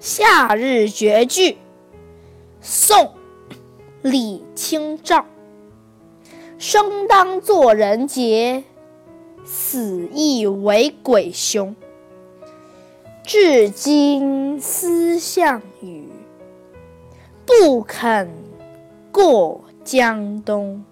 夏日绝句。宋李清照。生当作人杰死亦为鬼雄。至今思项羽不肯过江东。